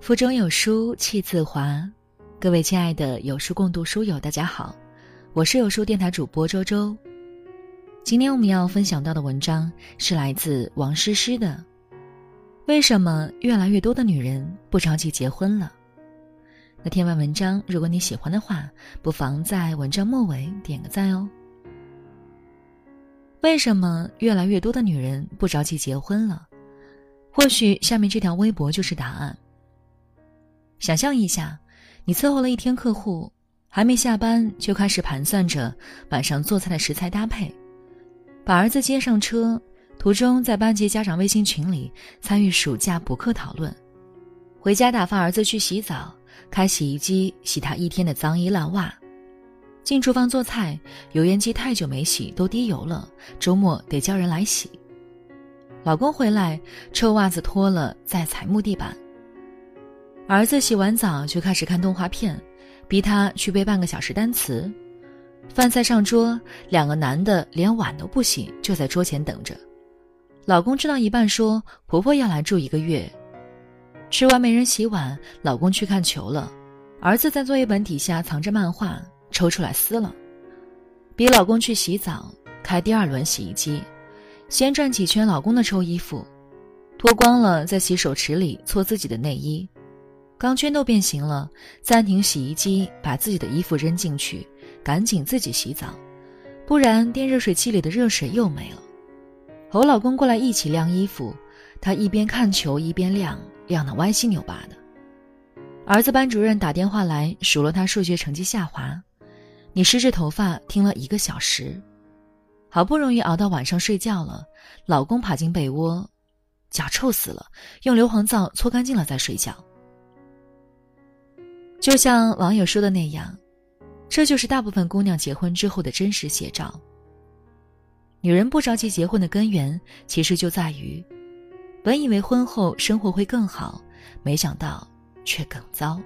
腹中有书气自华，各位亲爱的有书共读书友，大家好，我是有书电台主播周周。今天我们要分享到的文章是来自王诗诗的《为什么越来越多的女人不着急结婚了》。那听完文章，如果你喜欢的话，不妨在文章末尾点个赞哦。为什么越来越多的女人不着急结婚了？或许下面这条微博就是答案。想象一下，你伺候了一天客户，还没下班就开始盘算着晚上做菜的食材搭配，把儿子接上车，途中在班级家长微信群里参与暑假补课讨论，回家打发儿子去洗澡，开洗衣机洗他一天的脏衣烂袜，进厨房做菜，油烟机太久没洗都滴油了，周末得叫人来洗。老公回来，臭袜子脱了再踩木地板。儿子洗完澡就开始看动画片，逼他去背半个小时单词。饭菜上桌，两个男的连碗都不洗，就在桌前等着。老公吃到一半说：“婆婆要来住一个月。”吃完没人洗碗，老公去看球了。儿子在作业本底下藏着漫画，抽出来撕了。逼老公去洗澡，开第二轮洗衣机，先转几圈老公的臭衣服，脱光了在洗手池里搓自己的内衣。钢圈都变形了，暂停洗衣机，把自己的衣服扔进去，赶紧自己洗澡，不然电热水器里的热水又没了。和老公过来一起晾衣服，他一边看球一边晾，晾得歪七扭八的。儿子班主任打电话来数落他数学成绩下滑，你湿着头发听了一个小时，好不容易熬到晚上睡觉了，老公爬进被窝，脚臭死了，用硫磺皂搓干净了再睡觉。就像网友说的那样，这就是大部分姑娘结婚之后的真实写照。女人不着急结婚的根源，其实就在于，本以为婚后生活会更好，没想到却更糟。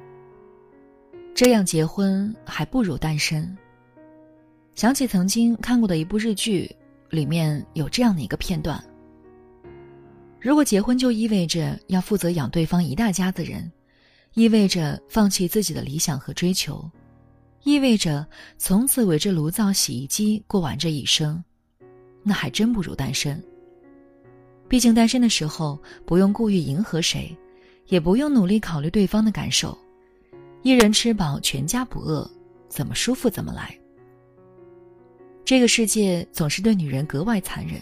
这样结婚还不如单身。想起曾经看过的一部日剧，里面有这样的一个片段：如果结婚就意味着要负责养对方一大家子人。意味着放弃自己的理想和追求，意味着从此围着炉灶、洗衣机过完这一生，那还真不如单身。毕竟单身的时候不用故意迎合谁，也不用努力考虑对方的感受，一人吃饱全家不饿，怎么舒服怎么来。这个世界总是对女人格外残忍，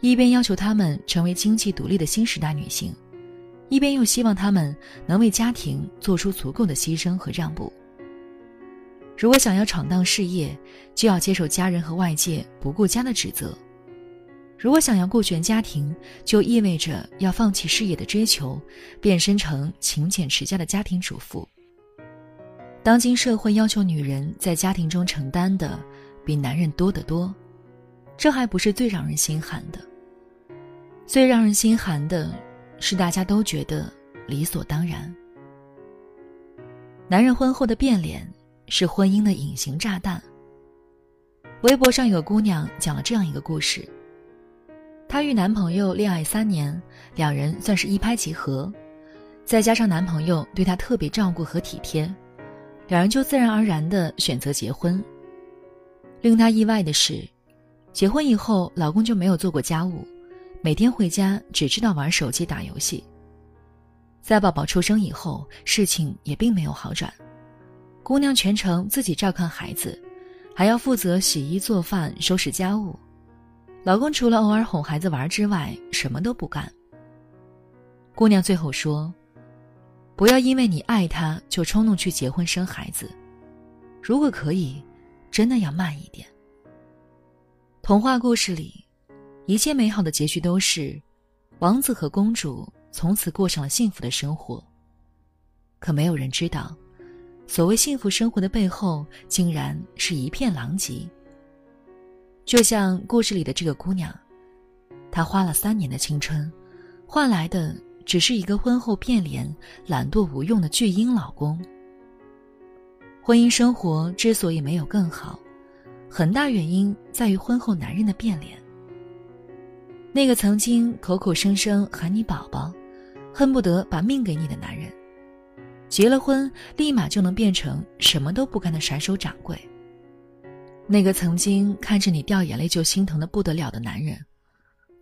一边要求她们成为经济独立的新时代女性。一边又希望他们能为家庭做出足够的牺牲和让步。如果想要闯荡事业，就要接受家人和外界不顾家的指责；如果想要顾全家庭，就意味着要放弃事业的追求，变身成勤俭持家的家庭主妇。当今社会要求女人在家庭中承担的比男人多得多，这还不是最让人心寒的。最让人心寒的。是大家都觉得理所当然。男人婚后的变脸是婚姻的隐形炸弹。微博上有个姑娘讲了这样一个故事：她与男朋友恋爱三年，两人算是一拍即合，再加上男朋友对她特别照顾和体贴，两人就自然而然的选择结婚。令她意外的是，结婚以后老公就没有做过家务。每天回家只知道玩手机打游戏。在宝宝出生以后，事情也并没有好转，姑娘全程自己照看孩子，还要负责洗衣做饭、收拾家务，老公除了偶尔哄孩子玩之外，什么都不干。姑娘最后说：“不要因为你爱他就冲动去结婚生孩子，如果可以，真的要慢一点。”童话故事里。一切美好的结局都是，王子和公主从此过上了幸福的生活。可没有人知道，所谓幸福生活的背后，竟然是一片狼藉。就像故事里的这个姑娘，她花了三年的青春，换来的只是一个婚后变脸、懒惰无用的巨婴老公。婚姻生活之所以没有更好，很大原因在于婚后男人的变脸。那个曾经口口声声喊你宝宝，恨不得把命给你的男人，结了婚立马就能变成什么都不干的甩手掌柜。那个曾经看着你掉眼泪就心疼的不得了的男人，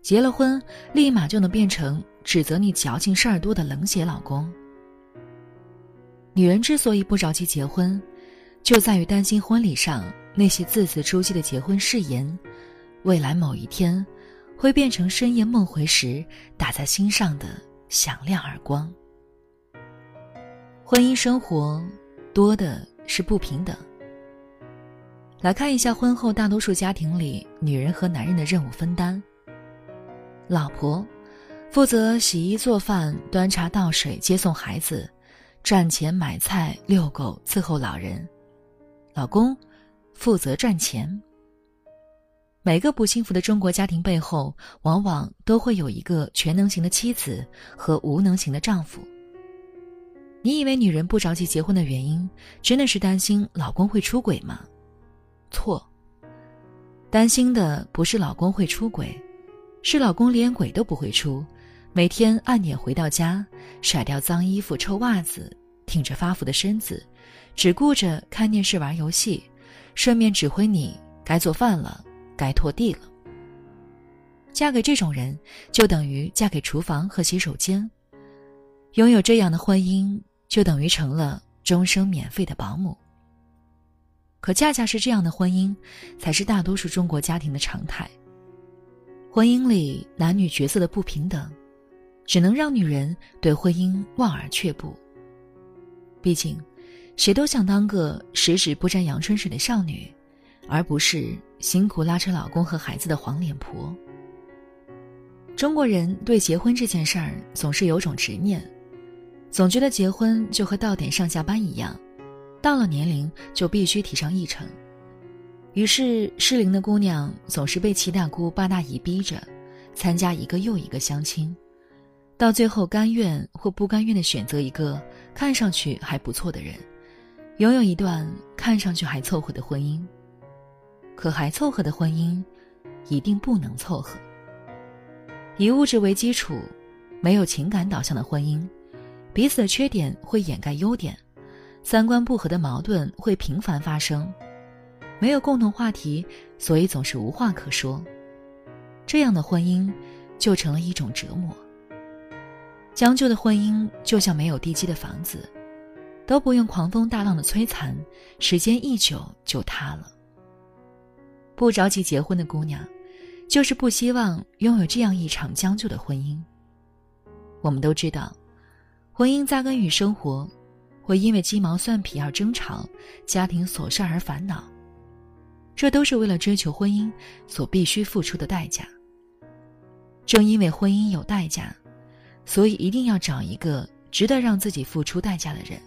结了婚立马就能变成指责你矫情事儿多的冷血老公。女人之所以不着急结婚，就在于担心婚礼上那些字字珠玑的结婚誓言，未来某一天，会变成深夜梦回时打在心上的响亮耳光。婚姻生活多的是不平等。来看一下婚后大多数家庭里女人和男人的任务分担。老婆负责洗衣做饭、端茶倒水、接送孩子。赚钱买菜、遛狗、伺候老人，老公负责赚钱。每个不幸福的中国家庭背后，往往都会有一个全能型的妻子和无能型的丈夫。你以为女人不着急结婚的原因，真的是担心老公会出轨吗？错，担心的不是老公会出轨，是老公连轨都不会出。每天按点回到家，甩掉脏衣服、臭袜子，挺着发福的身子，只顾着看电视、玩游戏，顺便指挥你该做饭了，该拖地了。嫁给这种人，就等于嫁给厨房和洗手间。拥有这样的婚姻，就等于成了终生免费的保姆。可恰恰是这样的婚姻，才是大多数中国家庭的常态。婚姻里男女角色的不平等。只能让女人对婚姻望而却步。毕竟，谁都想当个十指不沾阳春水的少女，而不是辛苦拉扯老公和孩子的黄脸婆。中国人对结婚这件事儿总是有种执念，总觉得结婚就和到点上下班一样，到了年龄就必须提上议程。于是，适龄的姑娘总是被七大姑八大姨逼着参加一个又一个相亲。到最后，甘愿或不甘愿的选择一个看上去还不错的人，拥有一段看上去还凑合的婚姻。可还凑合的婚姻，一定不能凑合。以物质为基础，没有情感导向的婚姻，彼此的缺点会掩盖优点，三观不合的矛盾会频繁发生，没有共同话题，所以总是无话可说。这样的婚姻，就成了一种折磨。将就的婚姻就像没有地基的房子，都不用狂风大浪的摧残，时间一久就塌了。不着急结婚的姑娘，就是不希望拥有这样一场将就的婚姻。我们都知道，婚姻扎根于生活，会因为鸡毛蒜皮而争吵，家庭琐事而烦恼，这都是为了追求婚姻所必须付出的代价。正因为婚姻有代价。所以一定要找一个值得让自己付出代价的人。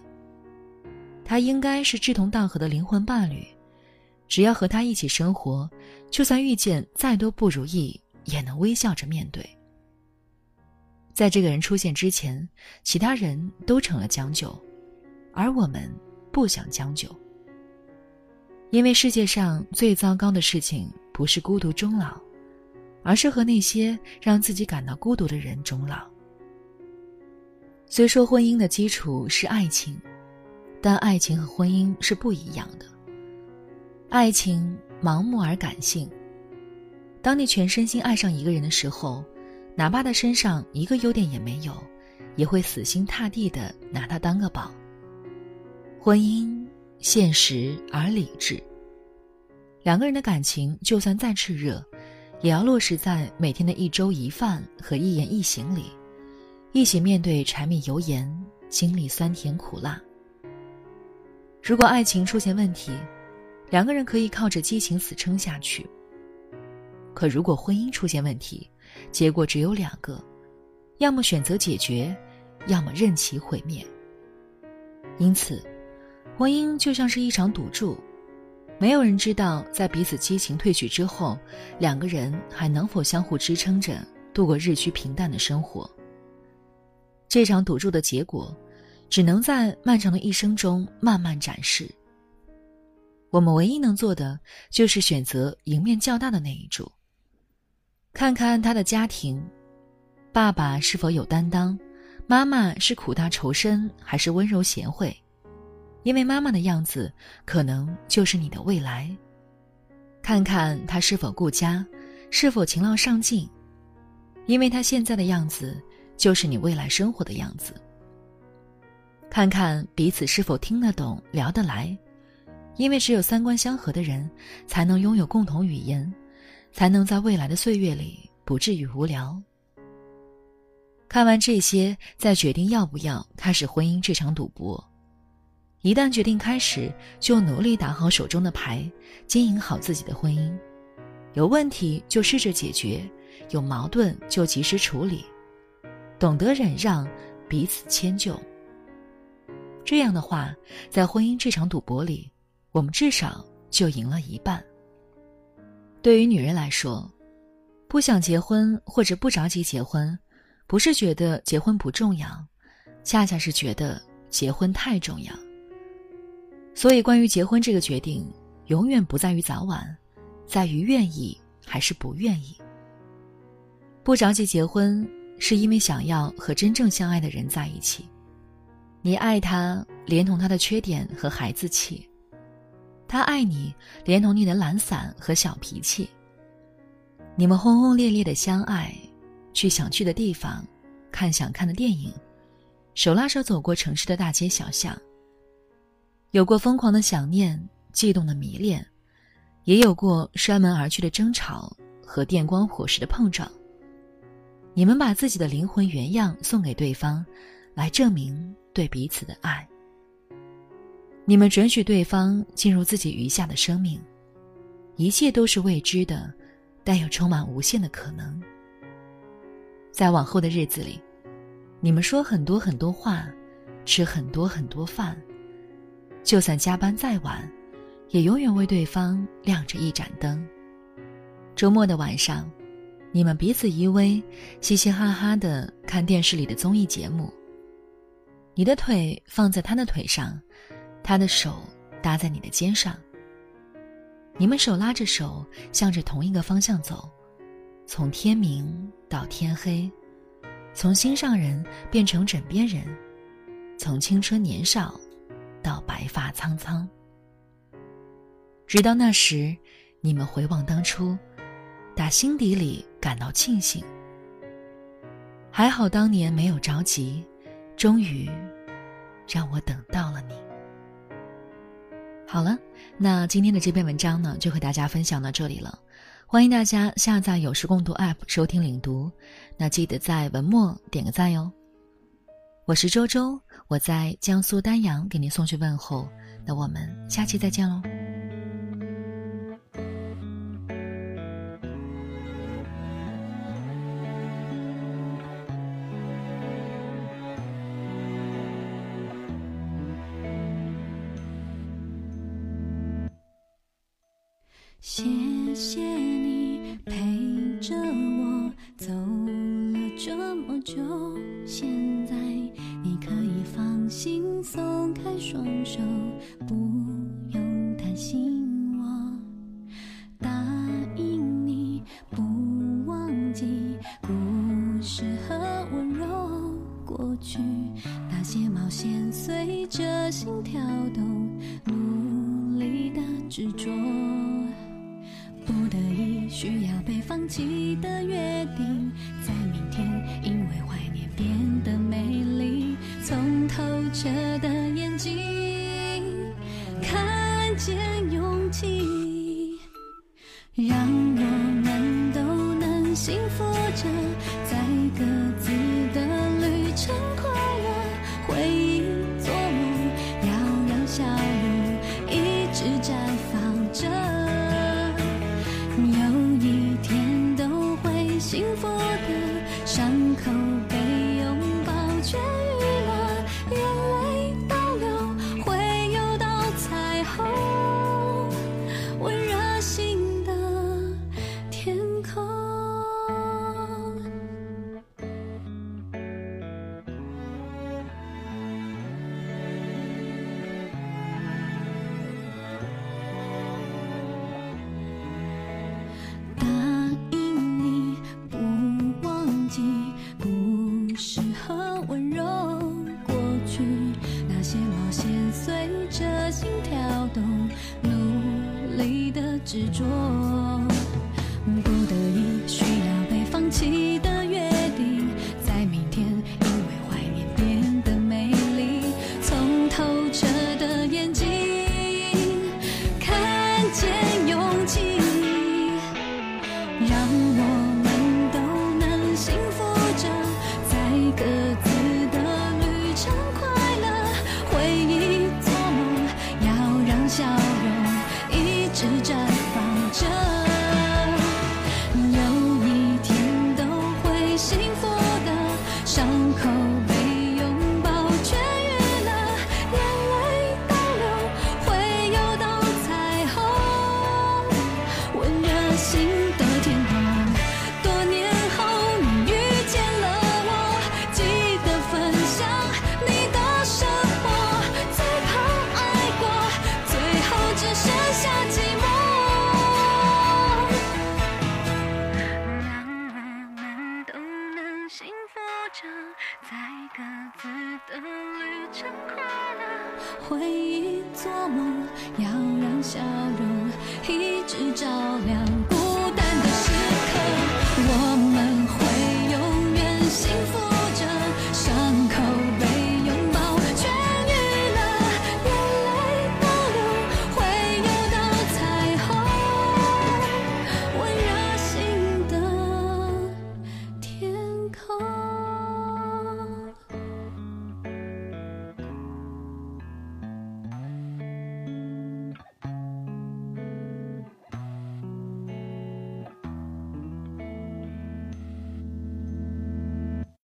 他应该是志同道合的灵魂伴侣，只要和他一起生活，就算遇见再多不如意，也能微笑着面对。在这个人出现之前，其他人都成了将就，而我们不想将就，因为世界上最糟糕的事情不是孤独终老，而是和那些让自己感到孤独的人终老。虽说婚姻的基础是爱情，但爱情和婚姻是不一样的。爱情盲目而感性，当你全身心爱上一个人的时候，哪怕他身上一个优点也没有，也会死心塌地的拿他当个宝。婚姻现实而理智，两个人的感情就算再炽热，也要落实在每天的一粥一饭和一言一行里。一起面对柴米油盐，经历酸甜苦辣。如果爱情出现问题，两个人可以靠着激情死撑下去。可如果婚姻出现问题，结果只有两个：要么选择解决，要么任其毁灭。因此，婚姻就像是一场赌注，没有人知道在彼此激情褪去之后，两个人还能否相互支撑着度过日趋平淡的生活。这场赌注的结果，只能在漫长的一生中慢慢展示。我们唯一能做的，就是选择赢面较大的那一注。看看他的家庭，爸爸是否有担当，妈妈是苦大仇深还是温柔贤惠？因为妈妈的样子可能就是你的未来。看看他是否顾家，是否勤劳上进，因为他现在的样子就是你未来生活的样子。看看彼此是否听得懂、聊得来，因为只有三观相合的人，才能拥有共同语言，才能在未来的岁月里不至于无聊。看完这些，再决定要不要开始婚姻这场赌博。一旦决定开始，就努力打好手中的牌，经营好自己的婚姻。有问题就试着解决，有矛盾就及时处理，懂得忍让，彼此迁就。这样的话，在婚姻这场赌博里，我们至少就赢了一半。对于女人来说，不想结婚或者不着急结婚。不是觉得结婚不重要，恰恰是觉得结婚太重要。所以，关于结婚这个决定，永远不在于早晚，在于愿意还是不愿意。不着急结婚，是因为想要和真正相爱的人在一起。你爱他，连同他的缺点和孩子气；他爱你，连同你的懒散和小脾气。你们轰轰烈烈的相爱。去想去的地方，看想看的电影，手拉手走过城市的大街小巷。有过疯狂的想念，悸动的迷恋，也有过摔门而去的争吵和电光火石的碰撞。你们把自己的灵魂原样送给对方，来证明对彼此的爱。你们准许对方进入自己余下的生命，一切都是未知的，但又充满无限的可能。在往后的日子里，你们说很多很多话，吃很多很多饭，就算加班再晚，也永远为对方亮着一盏灯。周末的晚上，你们彼此依偎，嘻嘻哈哈的看电视里的综艺节目。你的腿放在他的腿上，他的手搭在你的肩上。你们手拉着手，向着同一个方向走。从天明到天黑，从心上人变成枕边人，从青春年少到白发苍苍。直到那时，你们回望当初，打心底里感到庆幸。还好当年没有着急，终于让我等到了你。好了，那今天的这篇文章呢，就和大家分享到这里了。欢迎大家下载有时共读 App 收听领读，那记得在文末点个赞哟。我是周周，我在江苏丹阳给您送去问候，那我们下期再见喽。谢谢你陪着我走了这么久，现在你可以放心松开双手，不用担心我。答应你不忘记故事和温柔，过去那些冒险随着心跳动，努力的执着。得已需要被放弃的约定，在明天因为怀念变得美丽。从透彻的眼睛看见勇气，让我们都能幸福着，在各自的旅程快乐。回忆做梦，要让笑容一直绽